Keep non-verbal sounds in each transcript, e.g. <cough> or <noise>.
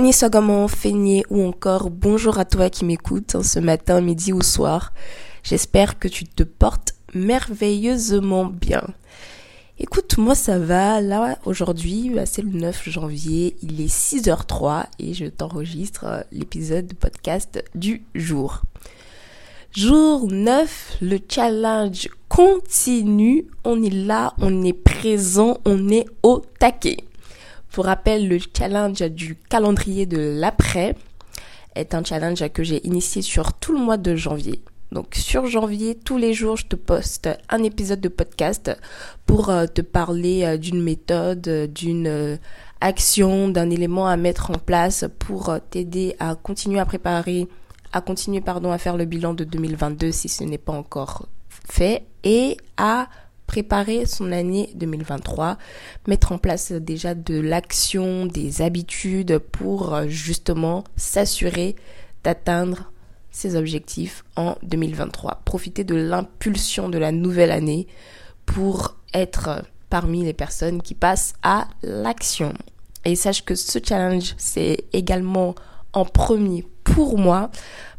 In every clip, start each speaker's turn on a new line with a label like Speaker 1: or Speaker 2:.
Speaker 1: Agnès Sagaman, Feigné ou encore bonjour à toi qui m'écoute hein, ce matin, midi ou soir. J'espère que tu te portes merveilleusement bien. Écoute, moi ça va. Là, aujourd'hui, bah, c'est le 9 janvier, il est 6h03 et je t'enregistre euh, l'épisode de podcast du jour. Jour 9, le challenge continue. On est là, on est présent, on est au taquet. Pour rappel, le challenge du calendrier de l'après est un challenge que j'ai initié sur tout le mois de janvier. Donc sur janvier, tous les jours, je te poste un épisode de podcast pour euh, te parler euh, d'une méthode, d'une euh, action, d'un élément à mettre en place pour t'aider à continuer à préparer, à continuer pardon à faire le bilan de 2022 si ce n'est pas encore fait et à préparer son année 2023, mettre en place déjà de l'action, des habitudes pour euh, justement s'assurer d'atteindre ses objectifs en 2023. Profiter de l'impulsion de la nouvelle année pour être parmi les personnes qui passent à l'action. Et sache que ce challenge, c'est également en premier pour moi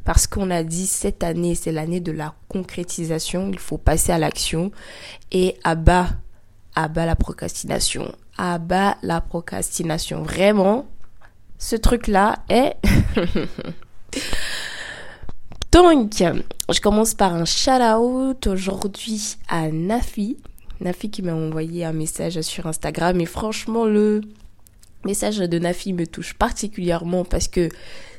Speaker 1: parce qu'on a dit cette année, c'est l'année de la concrétisation, il faut passer à l'action et à bas, à bas la procrastination, à bas la procrastination. Vraiment, ce truc-là est... <laughs> Donc, je commence par un shout-out aujourd'hui à Nafi. Nafi qui m'a envoyé un message sur Instagram et franchement le message de Nafi me touche particulièrement parce que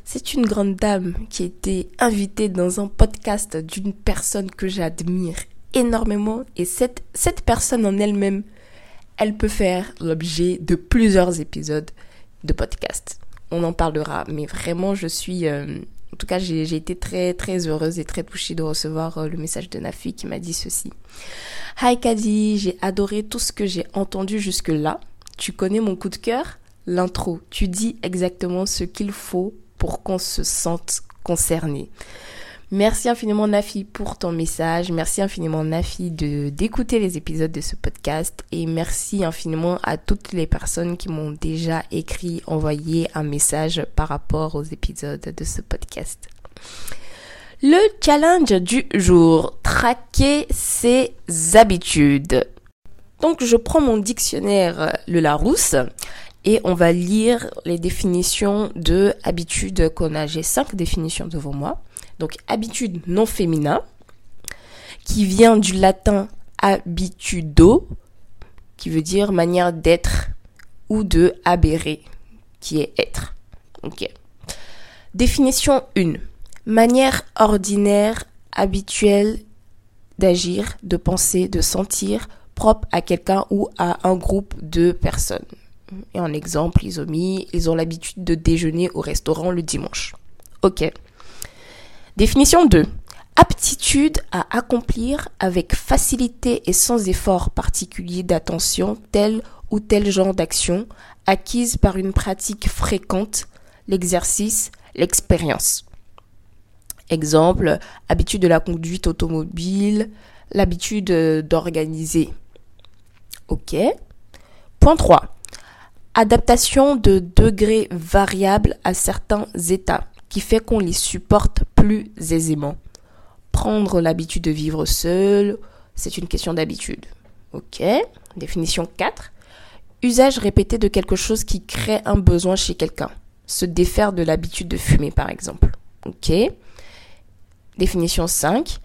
Speaker 1: c'est une grande dame qui a été invitée dans un podcast d'une personne que j'admire énormément et cette, cette personne en elle-même, elle peut faire l'objet de plusieurs épisodes de podcast. On en parlera, mais vraiment je suis... Euh, en tout cas, j'ai été très très heureuse et très touchée de recevoir euh, le message de Nafi qui m'a dit ceci. Hi Kadi, j'ai adoré tout ce que j'ai entendu jusque-là. Tu connais mon coup de cœur? L'intro. Tu dis exactement ce qu'il faut qu'on se sente concerné. Merci infiniment Nafi pour ton message. Merci infiniment Nafi de d'écouter les épisodes de ce podcast et merci infiniment à toutes les personnes qui m'ont déjà écrit, envoyé un message par rapport aux épisodes de ce podcast. Le challenge du jour, traquer ses habitudes. Donc je prends mon dictionnaire Le Larousse et on va lire les définitions de habitude qu'on a. J'ai cinq définitions devant moi. Donc habitude non féminin, qui vient du latin habitudo, qui veut dire manière d'être, ou de aberrer, qui est être. Ok. Définition 1. Manière ordinaire, habituelle d'agir, de penser, de sentir, propre à quelqu'un ou à un groupe de personnes. Et en exemple, ils ont ils ont l'habitude de déjeuner au restaurant le dimanche. Ok. Définition 2. Aptitude à accomplir avec facilité et sans effort particulier d'attention tel ou tel genre d'action acquise par une pratique fréquente, l'exercice, l'expérience. Exemple, habitude de la conduite automobile, l'habitude d'organiser. Ok. Point 3. Adaptation de degrés variables à certains états qui fait qu'on les supporte plus aisément. Prendre l'habitude de vivre seul, c'est une question d'habitude. Ok. Définition 4. Usage répété de quelque chose qui crée un besoin chez quelqu'un. Se défaire de l'habitude de fumer, par exemple. Ok. Définition 5.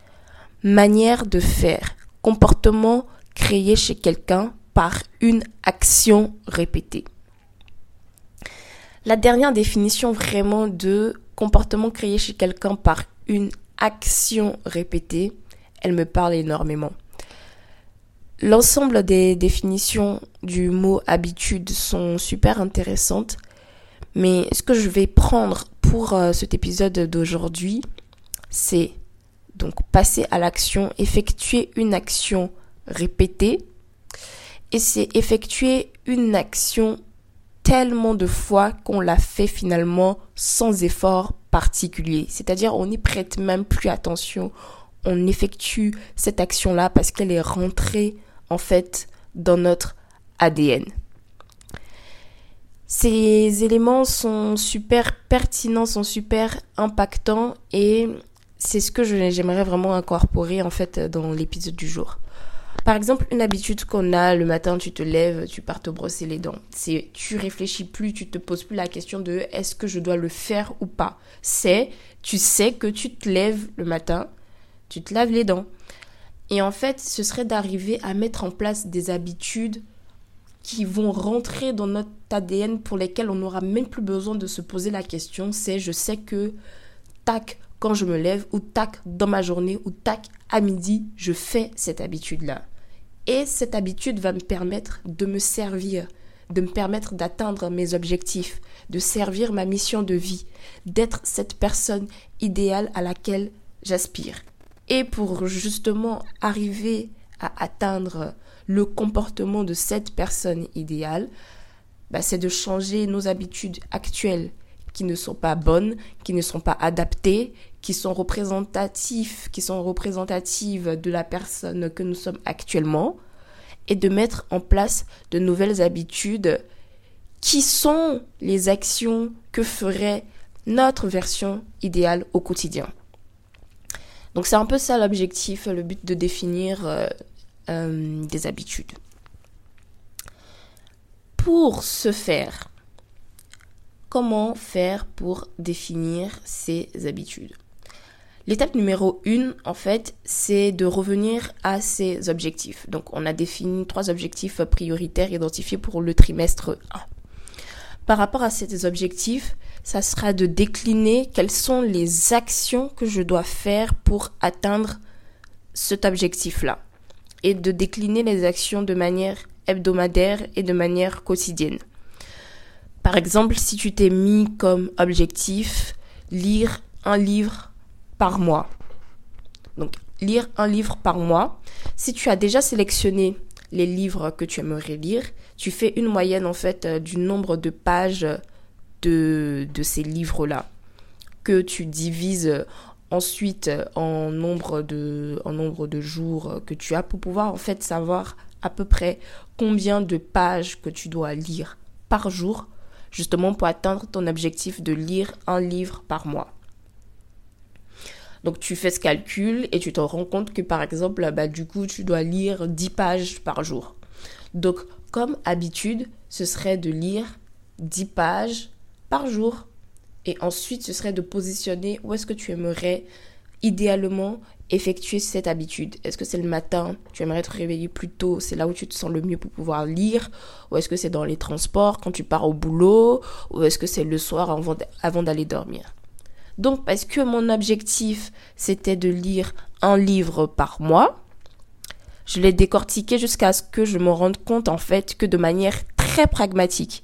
Speaker 1: Manière de faire. Comportement créé chez quelqu'un par une action répétée. La dernière définition vraiment de comportement créé chez quelqu'un par une action répétée, elle me parle énormément. L'ensemble des définitions du mot habitude sont super intéressantes, mais ce que je vais prendre pour euh, cet épisode d'aujourd'hui, c'est donc passer à l'action, effectuer une action répétée, et c'est effectuer une action tellement de fois qu'on l'a fait finalement sans effort particulier. C'est-à-dire on n'y prête même plus attention, on effectue cette action-là parce qu'elle est rentrée en fait dans notre ADN. Ces éléments sont super pertinents, sont super impactants et c'est ce que j'aimerais vraiment incorporer en fait dans l'épisode du jour. Par exemple, une habitude qu'on a le matin, tu te lèves, tu pars te brosser les dents. C'est tu réfléchis plus, tu te poses plus la question de est-ce que je dois le faire ou pas. C'est tu sais que tu te lèves le matin, tu te laves les dents. Et en fait, ce serait d'arriver à mettre en place des habitudes qui vont rentrer dans notre ADN pour lesquelles on n'aura même plus besoin de se poser la question. C'est je sais que, tac, quand je me lève, ou tac, dans ma journée, ou tac, à midi, je fais cette habitude-là. Et cette habitude va me permettre de me servir, de me permettre d'atteindre mes objectifs, de servir ma mission de vie, d'être cette personne idéale à laquelle j'aspire. Et pour justement arriver à atteindre le comportement de cette personne idéale, bah, c'est de changer nos habitudes actuelles qui ne sont pas bonnes, qui ne sont pas adaptées, qui sont représentatifs, qui sont représentatives de la personne que nous sommes actuellement, et de mettre en place de nouvelles habitudes qui sont les actions que ferait notre version idéale au quotidien. Donc c'est un peu ça l'objectif, le but de définir euh, euh, des habitudes. Pour ce faire, comment faire pour définir ces habitudes? L'étape numéro une, en fait, c'est de revenir à ces objectifs. Donc, on a défini trois objectifs prioritaires identifiés pour le trimestre 1. Par rapport à ces objectifs, ça sera de décliner quelles sont les actions que je dois faire pour atteindre cet objectif-là. Et de décliner les actions de manière hebdomadaire et de manière quotidienne. Par exemple, si tu t'es mis comme objectif lire un livre par mois. Donc, lire un livre par mois. Si tu as déjà sélectionné les livres que tu aimerais lire, tu fais une moyenne en fait euh, du nombre de pages de, ces livres-là, que tu divises ensuite en nombre, de, en nombre de jours que tu as pour pouvoir en fait savoir à peu près combien de pages que tu dois lire par jour, justement pour atteindre ton objectif de lire un livre par mois. Donc tu fais ce calcul et tu te rends compte que par exemple, bah, du coup, tu dois lire 10 pages par jour. Donc comme habitude, ce serait de lire 10 pages par jour. Et ensuite, ce serait de positionner où est-ce que tu aimerais idéalement effectuer cette habitude. Est-ce que c'est le matin, tu aimerais te réveiller plus tôt, c'est là où tu te sens le mieux pour pouvoir lire, ou est-ce que c'est dans les transports quand tu pars au boulot, ou est-ce que c'est le soir avant, avant d'aller dormir? Donc parce que mon objectif c'était de lire un livre par mois, je l'ai décortiqué jusqu'à ce que je me rende compte en fait que de manière très pragmatique,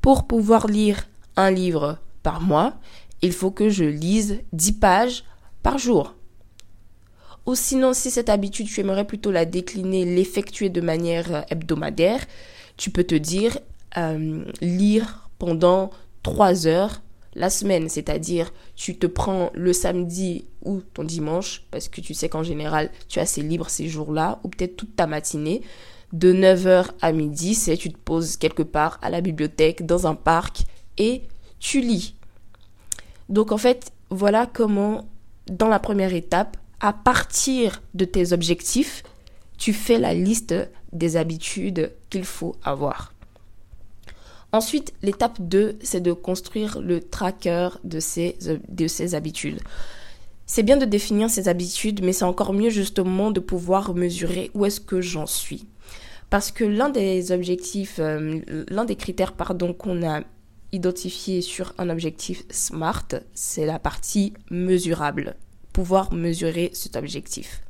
Speaker 1: pour pouvoir lire un livre par mois, il faut que je lise 10 pages par jour. Ou sinon, si cette habitude, tu aimerais plutôt la décliner, l'effectuer de manière hebdomadaire, tu peux te dire euh, lire pendant 3 heures la semaine, c'est-à-dire tu te prends le samedi ou ton dimanche, parce que tu sais qu'en général, tu as assez libre ces jours-là, ou peut-être toute ta matinée, de 9h à midi, c'est tu te poses quelque part à la bibliothèque, dans un parc, et tu lis. Donc en fait, voilà comment, dans la première étape, à partir de tes objectifs, tu fais la liste des habitudes qu'il faut avoir. Ensuite, l'étape 2, c'est de construire le tracker de ces habitudes. C'est bien de définir ces habitudes, mais c'est encore mieux justement de pouvoir mesurer où est-ce que j'en suis. Parce que l'un des objectifs, euh, l'un des critères pardon, qu'on a identifié sur un objectif SMART, c'est la partie mesurable. Pouvoir mesurer cet objectif.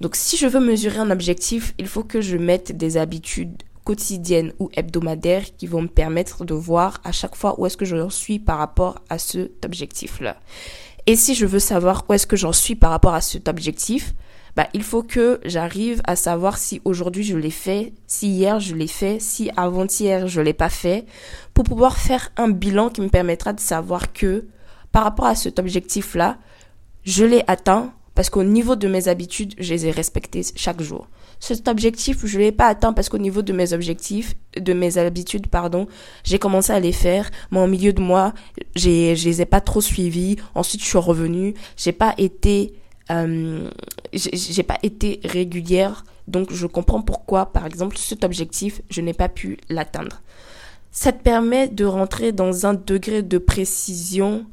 Speaker 1: Donc si je veux mesurer un objectif, il faut que je mette des habitudes quotidiennes ou hebdomadaires qui vont me permettre de voir à chaque fois où est-ce que j'en suis par rapport à cet objectif-là. Et si je veux savoir où est-ce que j'en suis par rapport à cet objectif, bah, il faut que j'arrive à savoir si aujourd'hui je l'ai fait, si hier je l'ai fait, si avant-hier je l'ai pas fait, pour pouvoir faire un bilan qui me permettra de savoir que par rapport à cet objectif-là, je l'ai atteint parce qu'au niveau de mes habitudes, je les ai respectées chaque jour. Cet objectif, je l'ai pas atteint parce qu'au niveau de mes objectifs, de mes habitudes, pardon, j'ai commencé à les faire, mais au milieu de moi, j'ai, je les ai pas trop suivis. Ensuite, je suis revenue. J'ai pas été, euh, j'ai pas été régulière. Donc, je comprends pourquoi, par exemple, cet objectif, je n'ai pas pu l'atteindre. Ça te permet de rentrer dans un degré de précision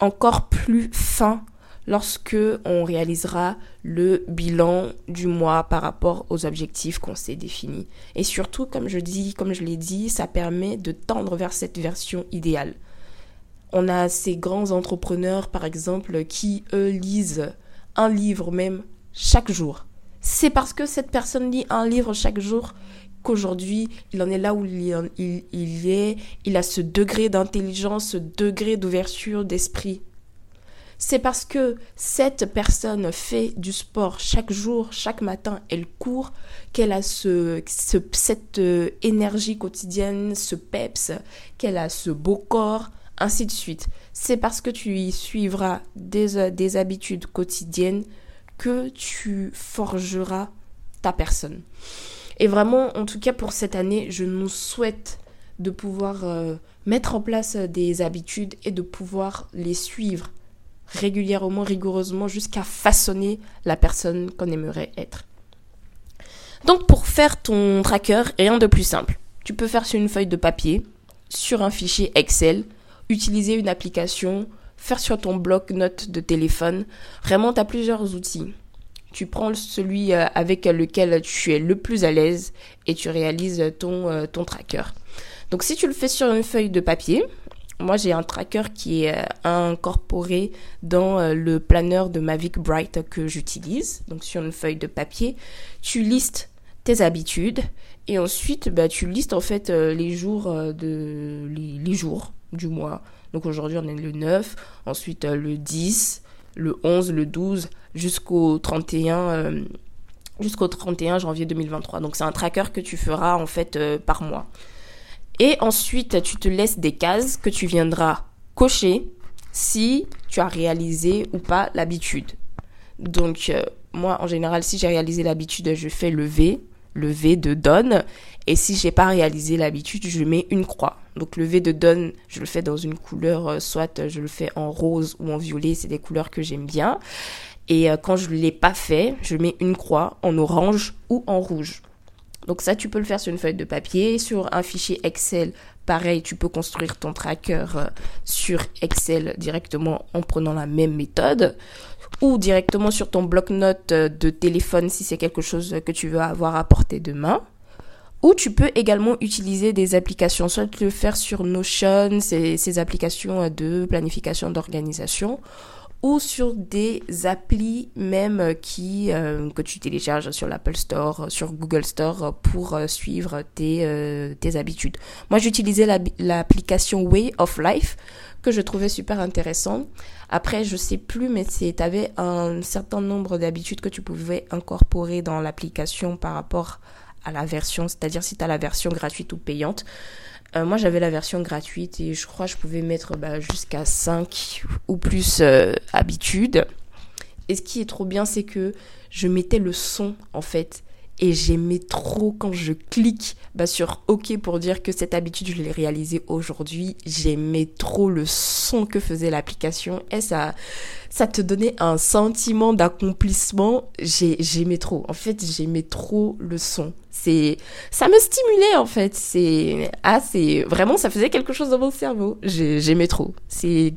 Speaker 1: encore plus fin lorsque on réalisera le bilan du mois par rapport aux objectifs qu'on s'est définis. Et surtout, comme je dis, comme je l'ai dit, ça permet de tendre vers cette version idéale. On a ces grands entrepreneurs, par exemple, qui, eux, lisent un livre même chaque jour. C'est parce que cette personne lit un livre chaque jour qu'aujourd'hui, il en est là où il, il est, il a ce degré d'intelligence, ce degré d'ouverture d'esprit c'est parce que cette personne fait du sport chaque jour, chaque matin, elle court, qu'elle a ce, cette euh, énergie quotidienne, ce peps, qu'elle a ce beau corps, ainsi de suite. C'est parce que tu y suivras des, euh, des habitudes quotidiennes que tu forgeras ta personne. Et vraiment, en tout cas pour cette année, je nous souhaite de pouvoir euh, mettre en place des habitudes et de pouvoir les suivre régulièrement, rigoureusement, jusqu'à façonner la personne qu'on aimerait être. Donc pour faire ton tracker, rien de plus simple. Tu peux faire sur une feuille de papier, sur un fichier Excel, utiliser une application, faire sur ton bloc-notes de téléphone. Vraiment, tu as plusieurs outils. Tu prends celui euh, avec lequel tu es le plus à l'aise et tu réalises ton, euh, ton tracker. Donc si tu le fais sur une feuille de papier, moi, j'ai un tracker qui est euh, incorporé dans euh, le planeur de Mavic Bright que j'utilise. Donc, sur une feuille de papier, tu listes tes habitudes et ensuite, bah, tu listes en fait euh, les jours de les, jours du mois. Donc aujourd'hui, on est le 9, ensuite le 10, le 11, le 12 jusqu'au 31 jusqu'au 31 janvier 2023. Donc c'est un tracker que tu feras en fait par mois. Et ensuite, tu te laisses des cases que tu viendras cocher si tu as réalisé ou pas l'habitude. Donc, euh, moi, en général, si j'ai réalisé l'habitude, je fais le V, le V de donne. Et si j'ai pas réalisé l'habitude, je mets une croix. Donc, le V de donne, je le fais dans une couleur, euh, soit je le fais en rose ou en violet, c'est des couleurs que j'aime bien. Et euh, quand je ne l'ai pas fait, je mets une croix en orange ou en rouge. Donc ça, tu peux le faire sur une feuille de papier, sur un fichier Excel. Pareil, tu peux construire ton tracker euh, sur Excel directement en prenant la même méthode ou directement sur ton bloc-notes euh, de téléphone si c'est quelque chose que tu veux avoir à portée de main. Ou tu peux également utiliser des applications, soit le faire sur Notion, ces applications de planification d'organisation, ou sur des applis même qui euh, que tu télécharges sur l'Apple Store, sur Google Store pour euh, suivre tes, euh, tes habitudes. Moi, j'utilisais l'application Way of Life que je trouvais super intéressant. Après, je sais plus, mais tu avais un certain nombre d'habitudes que tu pouvais incorporer dans l'application par rapport à la version, c'est-à-dire si tu as la version gratuite ou payante. Euh, moi, j'avais la version gratuite et je crois que je pouvais mettre bah, jusqu'à 5 ou plus euh, habitudes. Et ce qui est trop bien, c'est que je mettais le son, en fait. Et j'aimais trop quand je clique bah, sur OK pour dire que cette habitude, je l'ai réalisée aujourd'hui. J'aimais trop le son que faisait l'application. Et ça, ça te donnait un sentiment d'accomplissement. J'aimais trop. En fait, j'aimais trop le son. C'est, ça me stimulait en fait. C'est, ah, c'est vraiment, ça faisait quelque chose dans mon cerveau. J'aimais trop. C'est,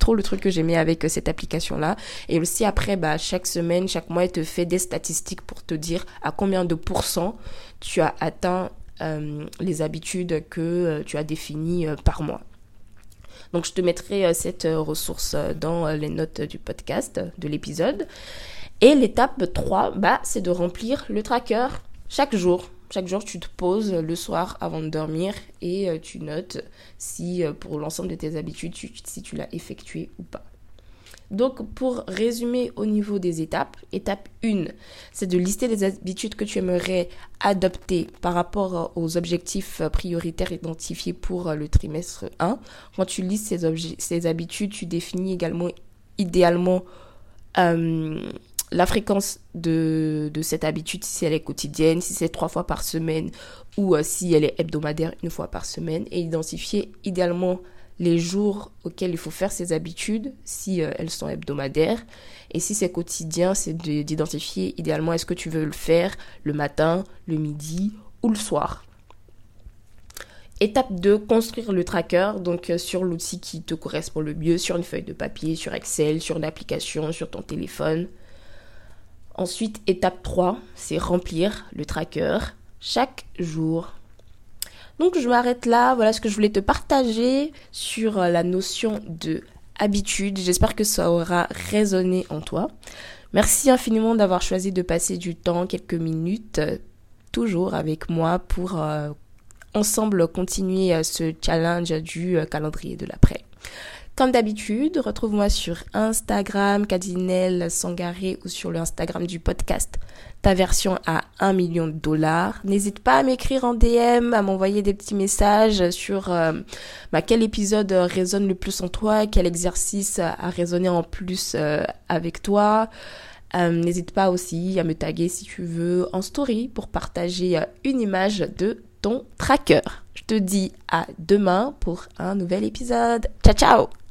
Speaker 1: trop le truc que j'aimais avec cette application là. Et aussi après, bah, chaque semaine, chaque mois, elle te fait des statistiques pour te dire à combien de pourcents tu as atteint euh, les habitudes que euh, tu as définies euh, par mois. Donc je te mettrai cette ressource dans les notes du podcast, de l'épisode. Et l'étape 3, bah, c'est de remplir le tracker chaque jour. Chaque jour, tu te poses le soir avant de dormir et tu notes si pour l'ensemble de tes habitudes, si tu l'as effectué ou pas. Donc, pour résumer au niveau des étapes, étape 1, c'est de lister les habitudes que tu aimerais adopter par rapport aux objectifs prioritaires identifiés pour le trimestre 1. Quand tu listes ces, habitudes, tu définis également, idéalement, euh, la fréquence de, cette habitude, si elle est quotidienne, si c'est trois fois par semaine ou euh, si elle est hebdomadaire une fois par semaine, et identifier idéalement les jours auxquels il faut faire ces habitudes, si euh, elles sont hebdomadaires. Et si c'est quotidien, c'est d'identifier idéalement est-ce que tu veux le faire le matin, le midi ou le soir. Étape 2, construire le tracker, donc euh, sur l'outil qui te correspond le mieux, sur une feuille de papier, sur Excel, sur une application, sur ton téléphone. Ensuite, étape 3, c'est remplir le tracker chaque jour donc je m'arrête là, voilà ce que je voulais te partager sur euh, la notion de habitude. J'espère que ça aura résonné en toi. Merci infiniment d'avoir choisi de passer du temps, quelques minutes, euh, toujours avec moi pour euh, ensemble continuer ce challenge du calendrier de l'après. Comme d'habitude, retrouve-moi sur Instagram, Cadinel Sangaré ou sur l'Instagram du podcast ta version à 1 million de dollars. N'hésite pas à m'écrire en DM, à m'envoyer des petits messages sur euh, bah, quel épisode résonne le plus en toi, quel exercice a résonné en plus euh, avec toi. Euh, n'hésite pas aussi à me taguer si tu veux en story pour partager une image de ton tracker. Je te dis à demain pour un nouvel épisode. Ciao ciao